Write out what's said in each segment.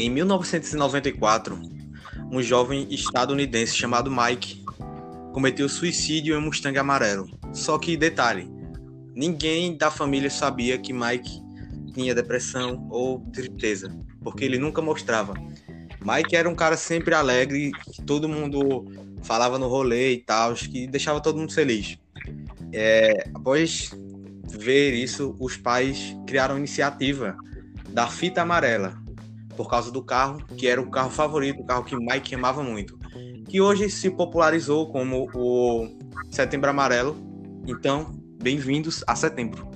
Em 1994, um jovem estadunidense chamado Mike cometeu suicídio em um Mustang amarelo. Só que, detalhe, ninguém da família sabia que Mike tinha depressão ou tristeza, porque ele nunca mostrava. Mike era um cara sempre alegre, que todo mundo falava no rolê e tal, que deixava todo mundo feliz. É, após ver isso, os pais criaram a iniciativa da fita amarela, por causa do carro, que era o carro favorito, o carro que Mike amava muito, que hoje se popularizou como o Setembro Amarelo. Então, bem-vindos a setembro.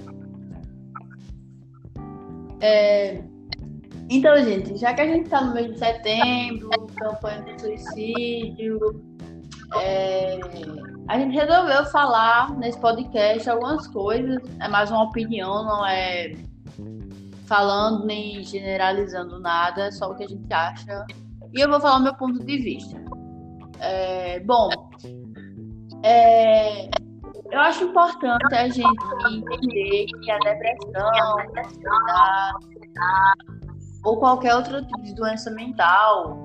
É... Então, gente, já que a gente está no mês de setembro, campanha de suicídio, é... a gente resolveu falar nesse podcast algumas coisas. É mais uma opinião, não é falando nem generalizando nada, é só o que a gente acha. E eu vou falar o meu ponto de vista. É, bom, é, eu acho importante a gente entender que a depressão, a ansiedade ou qualquer outro tipo de doença mental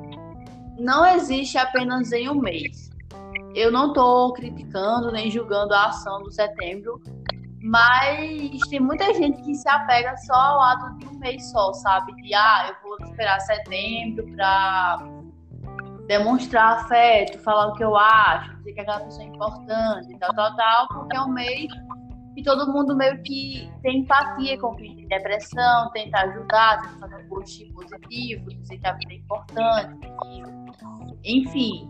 não existe apenas em um mês. Eu não estou criticando nem julgando a ação do setembro, mas tem muita gente que se apega só ao lado de um mês só, sabe? De, ah, eu vou esperar setembro pra demonstrar afeto, falar o que eu acho, dizer que aquela pessoa é importante, tal, tal, tal, porque é um mês que todo mundo meio que tem empatia com quem tem depressão, tenta ajudar, tenta fazer um post positivo, dizer que a vida é importante, enfim.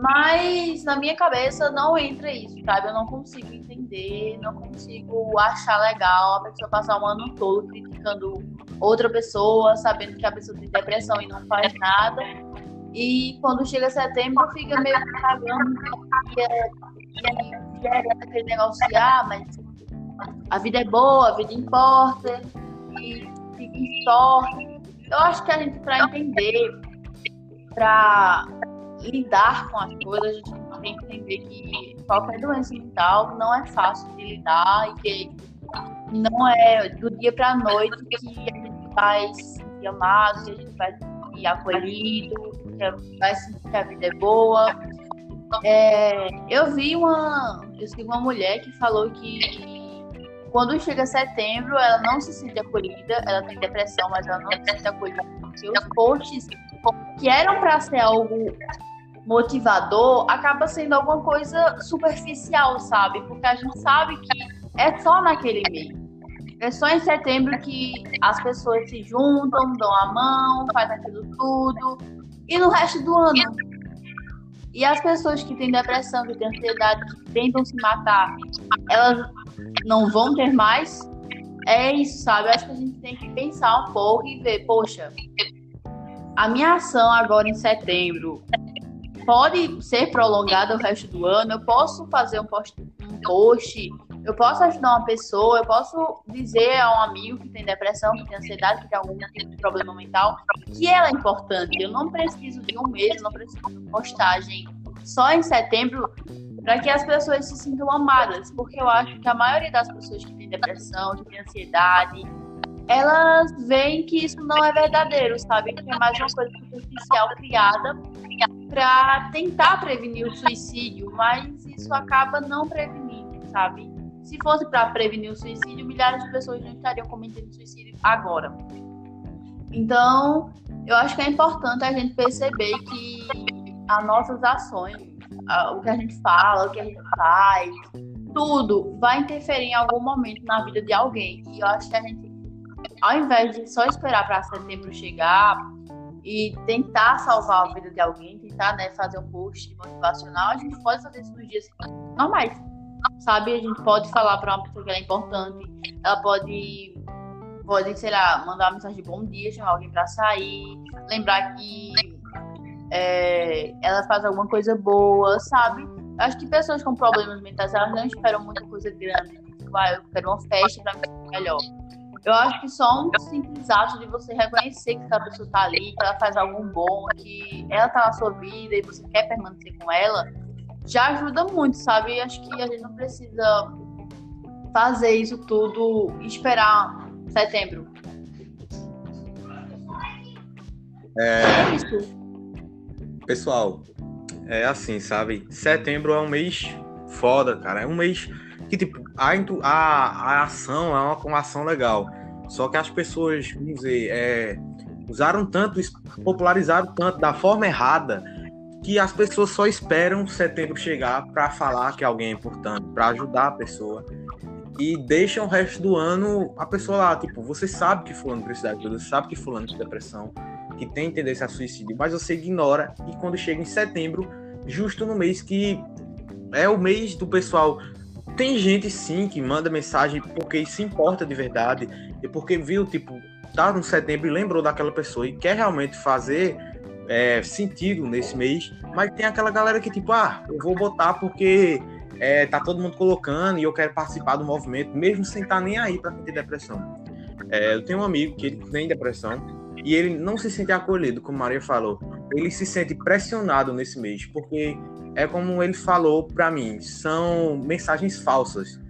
Mas na minha cabeça não entra isso, sabe? Eu não consigo entender, não consigo achar legal a pessoa passar um ano todo criticando outra pessoa, sabendo que a pessoa tem depressão e não faz nada. E quando chega setembro, fica meio cagando e gerando aquele negócio de, ah, mas a vida é boa, a vida importa, e fica sorte. Eu acho que a gente, para entender, para lidar com as coisas, a gente tem que entender que qualquer doença mental não é fácil de lidar e que não é do dia para a noite que a gente vai se amado, que a gente vai se acolhido, que vai sentir que a vida é boa. É, eu vi uma, eu vi uma mulher que falou que quando chega setembro, ela não se sente acolhida, ela tem depressão, mas ela não se sente acolhida, porque os posts que eram para ser algo motivador acaba sendo alguma coisa superficial, sabe? Porque a gente sabe que é só naquele mês. É só em setembro que as pessoas se juntam, dão a mão, faz aquilo tudo. E no resto do ano. E as pessoas que têm depressão, que têm ansiedade, que tentam se matar, elas não vão ter mais. É isso, sabe? Acho que a gente tem que pensar um pouco e ver, poxa, a minha ação agora em setembro pode ser prolongada o resto do ano. Eu posso fazer um post, um post, eu posso ajudar uma pessoa, eu posso dizer a um amigo que tem depressão, que tem ansiedade, que tem algum tipo de problema mental, que ela é importante. Eu não preciso de um mês, não preciso de postagem só em setembro para que as pessoas se sintam amadas, porque eu acho que a maioria das pessoas que tem depressão, que tem ansiedade, elas veem que isso não é verdadeiro, sabe? Que é mais uma coisa superficial criada para tentar prevenir o suicídio, mas isso acaba não prevenindo, sabe? Se fosse para prevenir o suicídio, milhares de pessoas não estariam cometendo suicídio agora. Então, eu acho que é importante a gente perceber que as nossas ações, o que a gente fala, o que a gente faz, tudo vai interferir em algum momento na vida de alguém. E eu acho que a gente, ao invés de só esperar para setembro chegar e tentar salvar a vida de alguém, tentar né, fazer um post motivacional, a gente pode fazer isso nos dias normais. Sabe? A gente pode falar para uma pessoa que é importante, ela pode, pode, sei lá, mandar uma mensagem de bom dia, chamar alguém para sair, lembrar que é, ela faz alguma coisa boa, sabe? Acho que pessoas com problemas mentais, elas não esperam muita coisa grande. Tipo, ah, eu quero uma festa para me sentir melhor. Eu acho que só um simples ato de você reconhecer que essa pessoa tá ali, que ela faz algo bom, que ela tá na sua vida e você quer permanecer com ela, já ajuda muito, sabe? Acho que a gente não precisa fazer isso tudo e esperar setembro. É, É isso. pessoal, é assim, sabe? Setembro é um mês foda, cara. É um mês que, tipo, a, a, a ação é uma, uma ação legal. Só que as pessoas, vamos dizer, é, usaram tanto, popularizaram tanto da forma errada, que as pessoas só esperam setembro chegar para falar que alguém é importante, para ajudar a pessoa. E deixam o resto do ano a pessoa lá, tipo, você sabe que fulano precisa de ajuda, você sabe que fulano tem depressão, que tem tendência a suicídio, mas você ignora e quando chega em setembro, justo no mês que é o mês do pessoal. Tem gente sim que manda mensagem porque se importa de verdade e porque viu, tipo, tá no setembro e lembrou daquela pessoa e quer realmente fazer é, sentido nesse mês, mas tem aquela galera que, tipo, ah, eu vou botar porque é, tá todo mundo colocando e eu quero participar do movimento, mesmo sem estar nem aí quem tem depressão. É, eu tenho um amigo que ele tem depressão e ele não se sente acolhido, como Maria falou. Ele se sente pressionado nesse mês, porque é como ele falou pra mim, são mensagens falsas.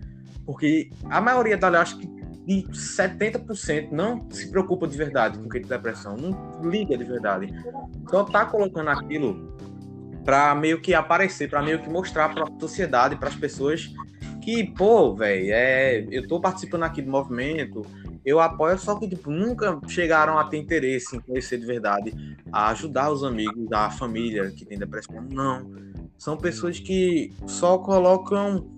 Porque a maioria da acho que de 70% não se preocupa de verdade com quem tem depressão, não liga de verdade. Só tá colocando aquilo pra meio que aparecer, pra meio que mostrar pra sociedade, para as pessoas que, pô, velho, é, eu tô participando aqui do movimento, eu apoio, só que tipo, nunca chegaram a ter interesse em conhecer de verdade, a ajudar os amigos, a família que tem depressão. Não. São pessoas que só colocam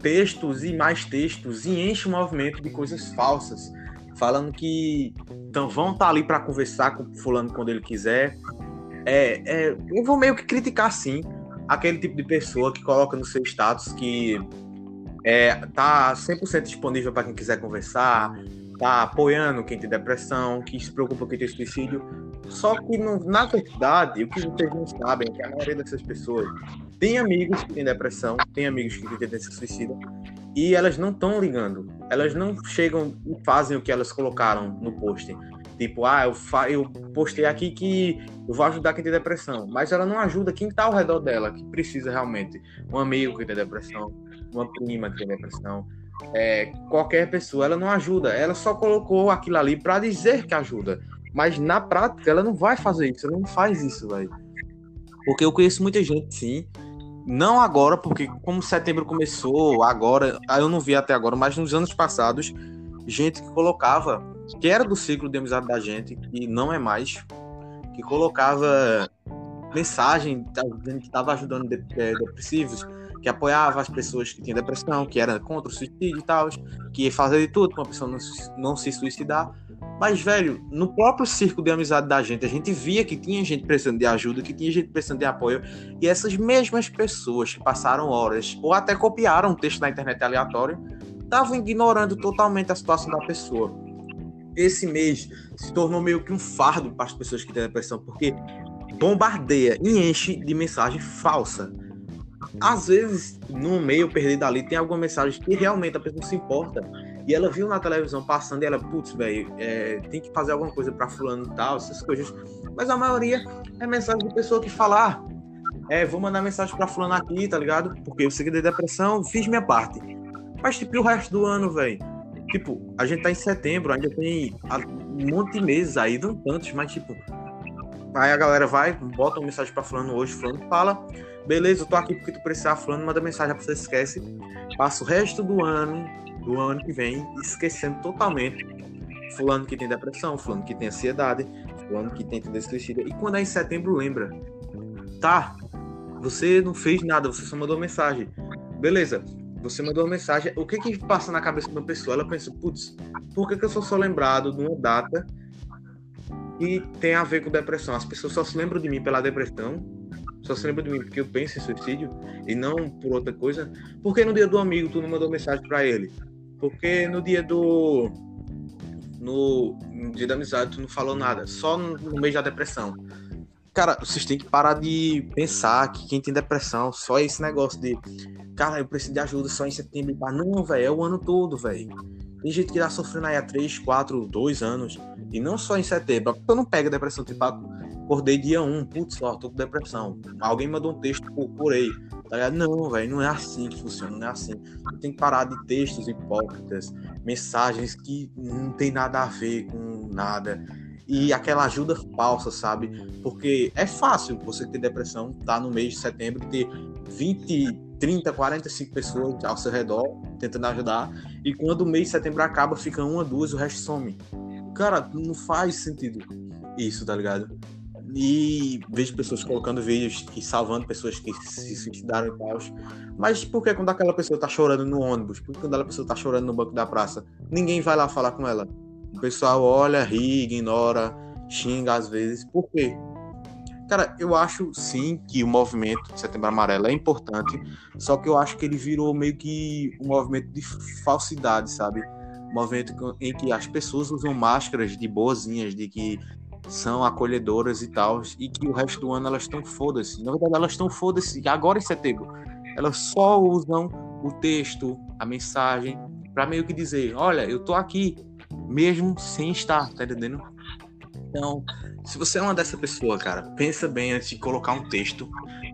textos e mais textos e enchem o movimento de coisas falsas, falando que então, vão estar ali para conversar com fulano quando ele quiser. É, é, eu vou meio que criticar sim aquele tipo de pessoa que coloca no seu status que é, tá 100% disponível para quem quiser conversar, tá apoiando quem tem depressão, que se preocupa com quem tem suicídio. Só que, na verdade, o que vocês não sabem é que a maioria dessas pessoas tem amigos que têm depressão, tem amigos que têm tendência suicida, e elas não estão ligando. Elas não chegam e fazem o que elas colocaram no post. Tipo, ah, eu, fa eu postei aqui que eu vou ajudar quem tem depressão. Mas ela não ajuda quem está ao redor dela, que precisa realmente. Um amigo que tem depressão, uma prima que tem depressão, é, qualquer pessoa, ela não ajuda. Ela só colocou aquilo ali para dizer que ajuda. Mas na prática, ela não vai fazer isso. Ela não faz isso, velho. Porque eu conheço muita gente, sim. Não agora, porque como setembro começou, agora, ah, eu não vi até agora, mas nos anos passados, gente que colocava, que era do ciclo de amizade da gente, que não é mais, que colocava mensagem dizendo que estava ajudando eh, depressivos, que apoiava as pessoas que tinham depressão, que era contra o suicídio e tal, que ia fazer de tudo para uma pessoa não, se- não se suicidar. Mas, velho, no próprio círculo de amizade da gente, a gente via que tinha gente precisando de ajuda, que tinha gente precisando de apoio, e essas mesmas pessoas que passaram horas, ou até copiaram um texto na internet aleatório, estavam ignorando totalmente a situação da pessoa. Esse mês se tornou meio que um fardo para as pessoas que têm depressão, porque bombardeia e enche de mensagem falsa. Às vezes, no meio perdido ali, tem alguma mensagem que realmente a pessoa se importa. E ela viu na televisão passando e ela, putz, velho, é, tem que fazer alguma coisa pra fulano e tal, essas coisas. Mas a maioria é mensagem de pessoa que fala, ah, é, vou mandar mensagem pra fulano aqui, tá ligado? Porque eu segui de depressão, fiz minha parte. Mas, tipo, o resto do ano, velho? Tipo, a gente tá em setembro, ainda tem um monte de meses aí, não tantos, mas, tipo, aí a galera vai, bota uma mensagem pra fulano hoje, fulano fala, beleza, eu tô aqui porque tu precisar, fulano manda mensagem, a pessoa esquece, passa o resto do ano, do ano que vem, esquecendo totalmente fulano que tem depressão, fulano que tem ansiedade, fulano que tem tendência suicida, e quando é em setembro, lembra, tá, você não fez nada, você só mandou mensagem, beleza, você mandou uma mensagem, o que que passa na cabeça de uma pessoa? Ela pensa, putz, por que que eu sou só lembrado de uma data que tem a ver com depressão? As pessoas só se lembram de mim pela depressão, só se lembram de mim porque eu penso em suicídio e não por outra coisa. Por que no dia do amigo tu não mandou mensagem pra ele? Porque no dia do. No, no dia da amizade tu não falou nada, só no, no mês da depressão. Cara, vocês têm que parar de pensar que quem tem depressão, só esse negócio de. Cara, eu preciso de ajuda só em setembro. Não, velho, é o ano todo, velho. Tem gente que tá sofrendo aí há 3, 4, 2 anos. E não só em setembro. Pessoa não pega depressão, tipo, ah, acordei dia 1, putz, ó, tô com depressão. Alguém mandou um texto, procurei. Tá ligado? Não, velho, não é assim que funciona, não é assim. Tem que parar de textos hipócritas, mensagens que não tem nada a ver com nada. e aquela ajuda falsa, sabe? Porque é fácil você ter depressão, tá no mês de setembro e ter 20, 30, 45 pessoas ao seu redor tentando ajudar, e quando o mês de setembro acaba, fica uma, duas, o resto some. Cara, não faz sentido isso, tá ligado? E vejo pessoas colocando vídeos e salvando pessoas que se suicidaram e tal. Mas por que quando aquela pessoa tá chorando no ônibus? Por que quando aquela pessoa tá chorando no banco da praça? Ninguém vai lá falar com ela. O pessoal olha, ri, ignora, xinga às vezes. Por quê? Cara, eu acho sim que o movimento de Setembro Amarelo é importante, só que eu acho que ele virou meio que um movimento de falsidade, sabe? Um movimento em que as pessoas usam máscaras de boazinhas, de que são acolhedoras e tal, e que o resto do ano elas estão foda-se. Na verdade, elas estão foda-se agora em setembro. Elas só usam o texto, a mensagem, para meio que dizer: olha, eu tô aqui, mesmo sem estar, tá entendendo? Então, se você é uma dessa pessoa, cara, pensa bem antes de colocar um texto,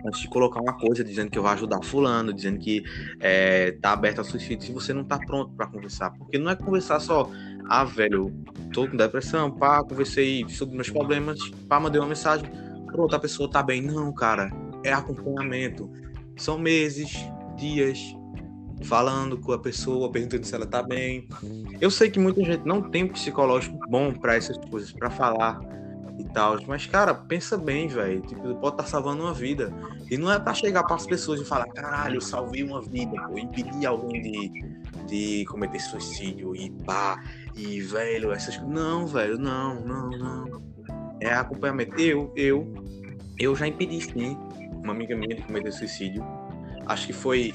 antes de colocar uma coisa dizendo que eu vou ajudar fulano, dizendo que é, tá aberto a suicídio, se você não tá pronto para conversar. Porque não é conversar só, ah, velho, tô com depressão, pá, conversei sobre meus problemas, pá, mandei uma mensagem, pronto, a pessoa tá bem. Não, cara, é acompanhamento. São meses, dias, falando com a pessoa, perguntando se ela tá bem. Eu sei que muita gente não tem um psicológico bom para essas coisas, para falar e tal, mas cara, pensa bem, velho, tipo, pode estar tá salvando uma vida. E não é para chegar para as pessoas e falar, caralho, eu salvei uma vida, pô, impedi alguém de, de cometer suicídio e pá, e velho, essas Não, velho, não, não, não. É acompanhamento. Eu, eu, eu já impedi sim uma amiga minha de cometer suicídio. Acho que foi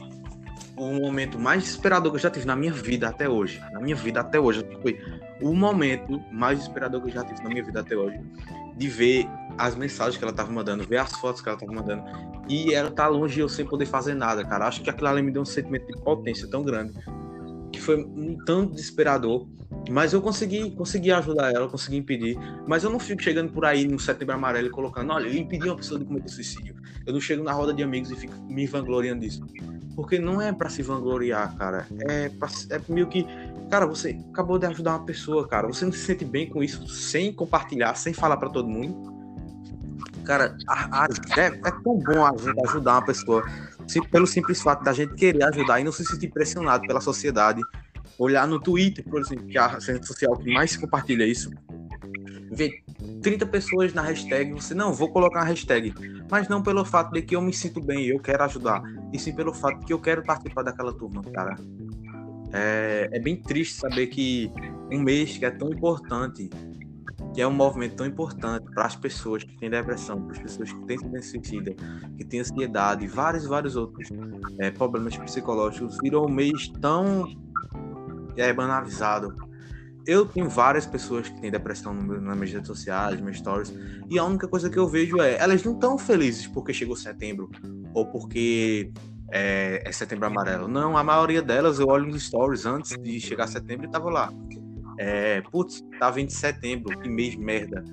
o momento mais desesperador que eu já tive na minha vida até hoje. Na minha vida até hoje. Foi o momento mais desesperador que eu já tive na minha vida até hoje. De ver as mensagens que ela tava mandando, ver as fotos que ela tava mandando. E ela tá longe de eu sem poder fazer nada, cara. Acho que aquilo ali me deu um sentimento de potência tão grande. Que foi um tanto desesperador. Mas eu consegui, consegui ajudar ela, consegui impedir. Mas eu não fico chegando por aí no setembro amarelo e colocando, olha, eu impedi uma pessoa de cometer suicídio. Eu não chego na roda de amigos e fico me vangloriando disso. Porque não é para se vangloriar, cara. É, pra, é meio que. Cara, você acabou de ajudar uma pessoa, cara. Você não se sente bem com isso sem compartilhar, sem falar para todo mundo. Cara, a, a, é, é, tão bom a gente ajudar uma pessoa se, pelo simples fato da gente querer ajudar e não se sentir pressionado pela sociedade. Olhar no Twitter, por exemplo, que é a rede social que mais compartilha isso, ver 30 pessoas na hashtag, você não, vou colocar uma hashtag, mas não pelo fato de que eu me sinto bem eu quero ajudar, e sim pelo fato de que eu quero participar daquela turma, cara. É, é bem triste saber que um mês que é tão importante, que é um movimento tão importante para as pessoas que têm depressão, para as pessoas que têm tendência suicida, que têm ansiedade e vários, vários outros é, problemas psicológicos, virou um mês tão é, banalizado eu tenho várias pessoas que têm depressão nas minhas redes sociais, meus stories, e a única coisa que eu vejo é, elas não estão felizes porque chegou setembro, ou porque é, é, setembro amarelo. Não, a maioria delas eu olho nos stories antes de chegar setembro e tava lá. É, putz, tá vindo setembro, que mês merda.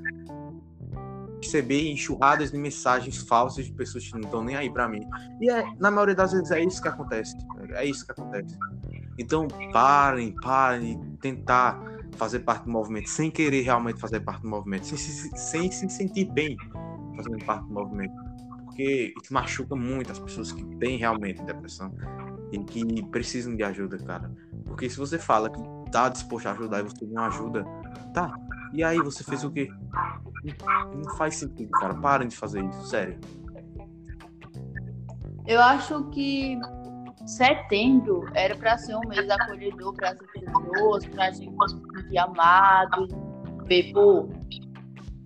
Receber enxurradas de mensagens falsas de pessoas que não estão nem aí para mim. E é, na maioria das vezes é isso que acontece. É isso que acontece. Então parem, parem tentar fazer parte do movimento sem querer realmente fazer parte do movimento, sem, sem, sem se sentir bem fazendo parte do movimento. Porque isso machuca muito as pessoas que têm realmente depressão e que precisam de ajuda, cara. Porque se você fala que tá disposto a ajudar e você não ajuda, tá. E aí você fez o quê? Não faz sentido, cara. Parem de fazer isso, sério. Eu acho que setembro era para ser um mês acolhedor para as pessoas, para a gente se sentir amado, ver, pô,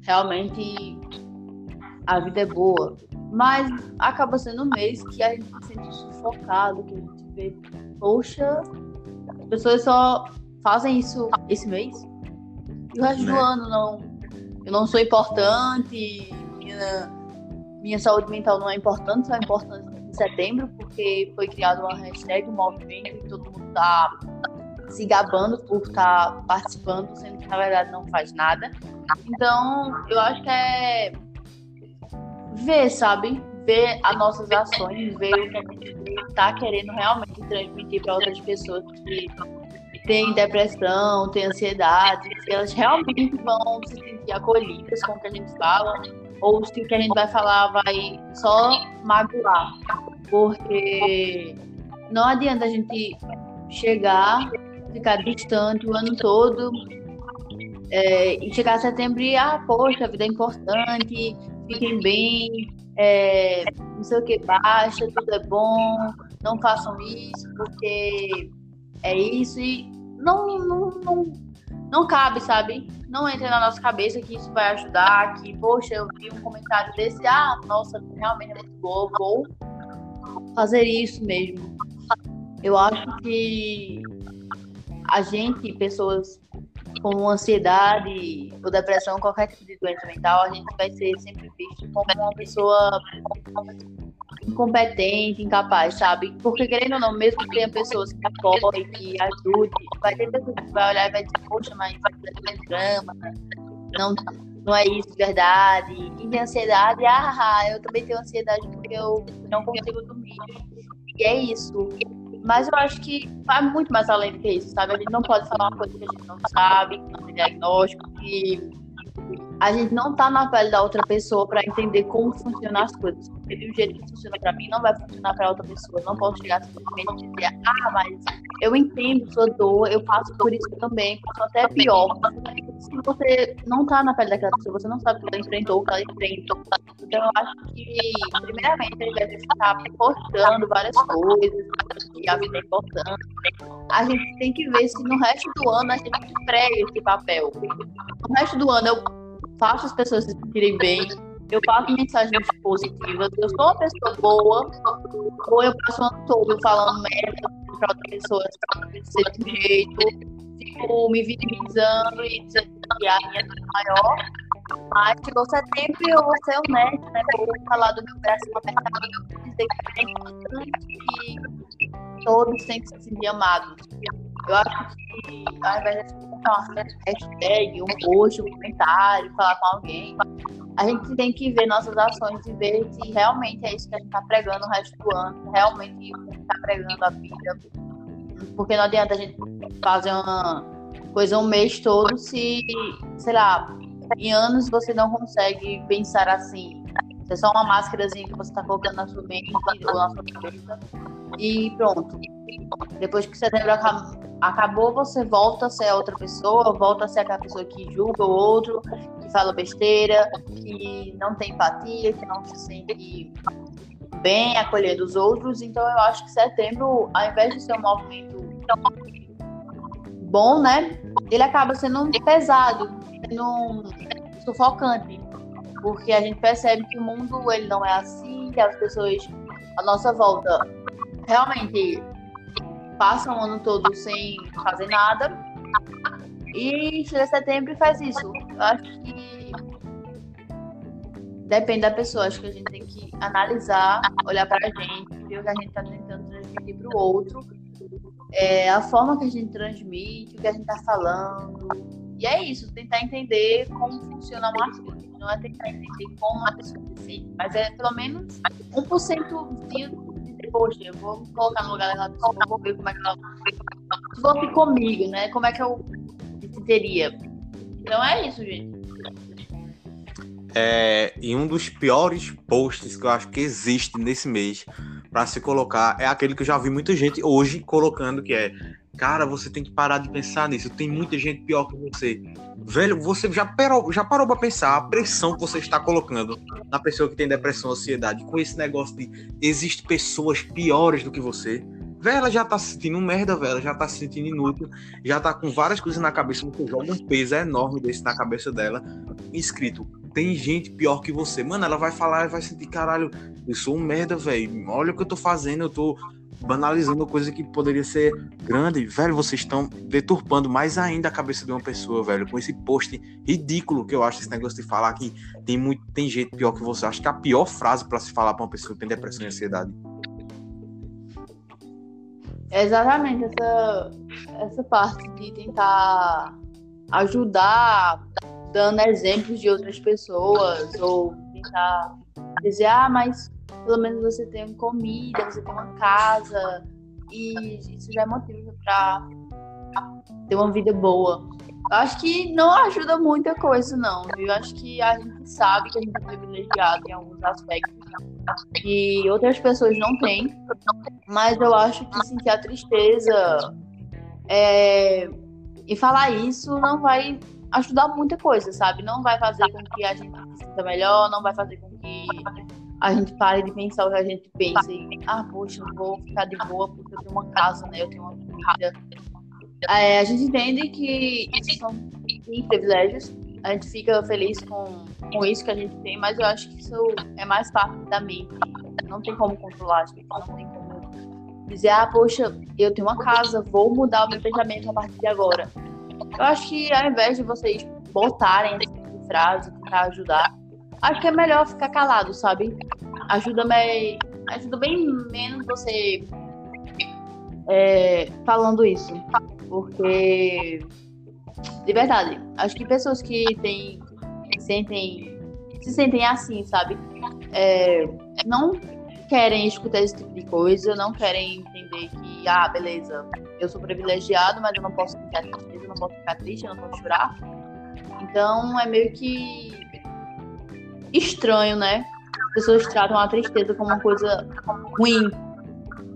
realmente a vida é boa. Mas acaba sendo um mês que a gente se sente sufocado, que a gente vê, poxa, as pessoas só fazem isso esse mês. E o resto né? do ano não. Eu não sou importante, minha, minha saúde mental não é importante, só é importante setembro, porque foi criado uma hashtag, um movimento, e todo mundo está se gabando por estar tá participando, sendo que na verdade não faz nada. Então, eu acho que é ver, sabe? Ver as nossas ações, ver o que a gente está querendo realmente transmitir para outras pessoas que têm depressão, têm ansiedade, se elas realmente vão se sentir acolhidas com o que a gente fala, ou se o que a gente vai falar vai só magoar. Porque não adianta a gente chegar, ficar distante o ano todo é, e chegar a setembro e, ah, poxa, a vida é importante, fiquem bem, é, não sei o que, baixa, tudo é bom, não façam isso, porque é isso e não, não, não, não cabe, sabe? Não entra na nossa cabeça que isso vai ajudar, que, poxa, eu vi um comentário desse, ah, nossa, realmente é muito boa, vou fazer isso mesmo. Eu acho que a gente, pessoas com ansiedade ou depressão, qualquer tipo de doença mental, a gente vai ser sempre visto como uma pessoa incompetente, incapaz, sabe? Porque querendo ou não, mesmo que tenha pessoas que apoiem, que ajudem, vai ter pessoas que vai olhar e vai dizer, poxa, mas é drama, não, não é isso, verdade. E de ansiedade, ah, eu também tenho ansiedade porque eu não consigo dormir. E é isso. Mas eu acho que vai muito mais além do que isso, sabe? A gente não pode falar uma coisa que a gente não sabe, que não tem diagnóstico, que a gente não tá na pele da outra pessoa para entender como funcionam as coisas. Porque do jeito que funciona para mim, não vai funcionar para outra pessoa. Não posso chegar simplesmente e dizer, ah, mas eu entendo sua dor, eu passo por isso também, passo até pior. Se você não tá na pele daquela pessoa, você não sabe o que ela enfrentou, o que ela enfrentou. Então eu acho que, primeiramente, a gente deve ficar postando várias coisas, que a vida é importante. A gente tem que ver se no resto do ano a gente prega esse papel. No resto do ano eu faço as pessoas se sentirem bem, eu passo mensagens positivas, eu sou uma pessoa boa, ou eu passo o ano todo falando merda para outras pessoas ser de jeito, fico me vitimizando e dizendo que a minha é maior. Mas chegou setembro e eu vou ser honesta, né? Vou falar do meu coração abertamente, dizer que é importante que todos têm que se sentir amados. Eu acho que ao invés de colocar uma hashtag, um post, um comentário, falar com alguém, a gente tem que ver nossas ações e ver se realmente é isso que a gente está pregando o resto do ano, realmente a gente está pregando a vida. Porque não adianta a gente fazer uma coisa um mês todo se, sei lá, em anos você não consegue pensar assim. É só uma máscarazinha que você está colocando na sua mente ou na sua cabeça. E pronto. Depois que setembro acabou, você volta a ser outra pessoa, volta a ser aquela pessoa que julga o outro, fala besteira, que não tem empatia, que não se sente bem acolhendo os outros. Então eu acho que setembro, ao invés de ser um movimento bom, né? Ele acaba sendo pesado, sendo sufocante. Porque a gente percebe que o mundo ele não é assim, que as pessoas à nossa volta realmente passa o ano todo sem fazer nada. E chega setembro e faz isso. Eu acho que depende da pessoa. Acho que a gente tem que analisar, olhar para a gente, ver o que a gente está tentando transmitir para o outro, é, a forma que a gente transmite, o que a gente está falando. E é isso, tentar entender como funciona o assunto. Não é tentar entender como a pessoa sente, mas é pelo menos 1% poxa, eu vou colocar no lugar daquela pessoa, vou ver como é que ela. Se fosse comigo, né? Como é que eu teria. Então é isso, gente. É, e um dos piores posts que eu acho que existe nesse mês para se colocar é aquele que eu já vi muita gente hoje colocando que é Cara, você tem que parar de pensar nisso. Tem muita gente pior que você. Velho, você já parou, já parou pra pensar a pressão que você está colocando na pessoa que tem depressão, ansiedade, com esse negócio de existem pessoas piores do que você. Velho, ela já tá se sentindo merda, velho. Ela já tá se sentindo inútil. Já tá com várias coisas na cabeça. Você joga um peso enorme desse na cabeça dela. Escrito: tem gente pior que você. Mano, ela vai falar e vai sentir, caralho, eu sou um merda, velho. Olha o que eu tô fazendo. Eu tô banalizando coisa que poderia ser grande. Velho, vocês estão deturpando mais ainda a cabeça de uma pessoa, velho, com esse post ridículo que eu acho esse negócio de falar que tem muito tem gente pior que você. Acho que é a pior frase para se falar para uma pessoa que tem depressão e ansiedade. Exatamente essa essa parte de tentar ajudar dando exemplos de outras pessoas ou tentar dizer ah, mas pelo menos você tem comida, você tem uma casa, e isso já é motivo para ter uma vida boa. Eu acho que não ajuda muita coisa, não, viu? Eu acho que a gente sabe que a gente é privilegiado em alguns aspectos e outras pessoas não têm, mas eu acho que sentir a tristeza é, e falar isso não vai ajudar muita coisa, sabe? Não vai fazer com que a gente se sinta melhor, não vai fazer com que a gente pare de pensar o que a gente pensa e, ah, poxa, vou ficar de boa porque eu tenho uma casa, né? Eu tenho uma vida. É, a gente entende que isso são privilégios, a gente fica feliz com, com isso que a gente tem, mas eu acho que isso é mais parte da mente. Não tem como controlar, gente. Não tem como dizer, ah, poxa, eu tenho uma casa, vou mudar o meu pensamento a partir de agora. Eu acho que ao invés de vocês botarem esse tipo frase, tentar ajudar, acho que é melhor ficar calado, sabe? Ajuda, me, ajuda bem menos você é, falando isso. Porque, de verdade, acho que pessoas que têm, sentem, se sentem assim, sabe? É, não querem escutar esse tipo de coisa, não querem entender que, ah, beleza, eu sou privilegiado, mas eu não posso ficar triste, eu não posso ficar triste, eu não posso chorar. Então é meio que estranho, né? As pessoas tratam a tristeza como uma coisa ruim.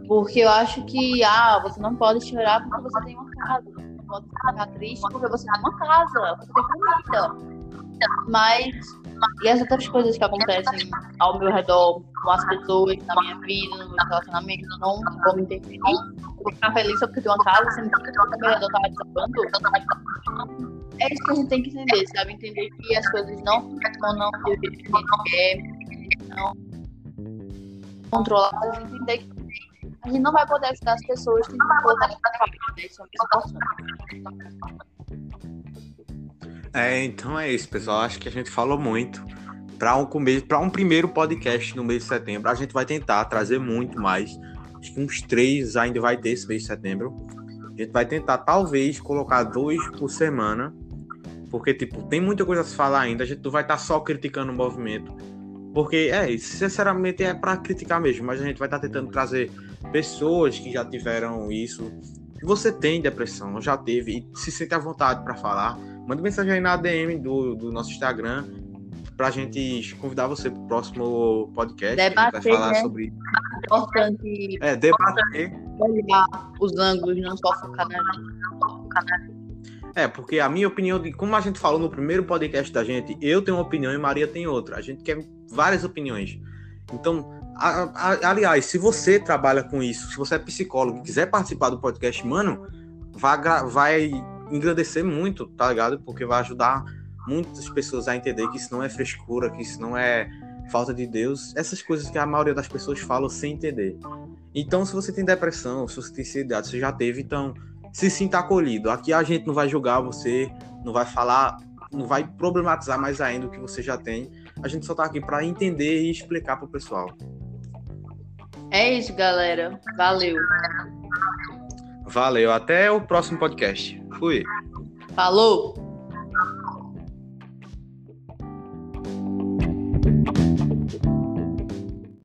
Porque eu acho que, ah, você não pode chorar porque você tem uma casa. Você não pode ficar triste porque você tem uma casa, você tem comida. Mas, e as outras coisas que acontecem ao meu redor, com as pessoas, na minha vida, no meu relacionamento, não vou me interferir. Vou ficar feliz só porque tenho uma casa, sendo que o meu redor tá desabando é isso que a gente tem que entender, sabe? Entender que as coisas não funcionam do jeito que a gente quer, não controladas, entender que a gente não vai poder ajudar as pessoas que não colocar na parte dessa situação. É, então é isso, pessoal. Acho que a gente falou muito. Para um começo, para um primeiro podcast no mês de setembro, a gente vai tentar trazer muito mais. Acho que uns três ainda vai ter esse mês de setembro. A gente vai tentar, talvez, colocar dois por semana porque, tipo, tem muita coisa a se falar ainda, a gente não vai estar tá só criticando o movimento. Porque, é, sinceramente é para criticar mesmo, mas a gente vai estar tá tentando trazer pessoas que já tiveram isso. Você tem depressão, já teve, e se sente à vontade para falar, manda mensagem aí na ADM do, do nosso Instagram pra gente convidar você pro próximo podcast. Debater, vai falar né? sobre. Importante. É, debater. Olhar os ângulos, não só focar na gente. É, porque a minha opinião, de como a gente falou no primeiro podcast da gente, eu tenho uma opinião e Maria tem outra. A gente quer várias opiniões. Então, a, a, aliás, se você trabalha com isso, se você é psicólogo e quiser participar do podcast, mano, vai, vai engrandecer muito, tá ligado? Porque vai ajudar muitas pessoas a entender que isso não é frescura, que isso não é falta de Deus, essas coisas que a maioria das pessoas falam sem entender. Então, se você tem depressão, se você tem ansiedade, você já teve, então se sinta acolhido. Aqui a gente não vai julgar você, não vai falar, não vai problematizar mais ainda o que você já tem. A gente só tá aqui para entender e explicar pro pessoal. É isso, galera. Valeu. Valeu. Até o próximo podcast. Fui. Falou.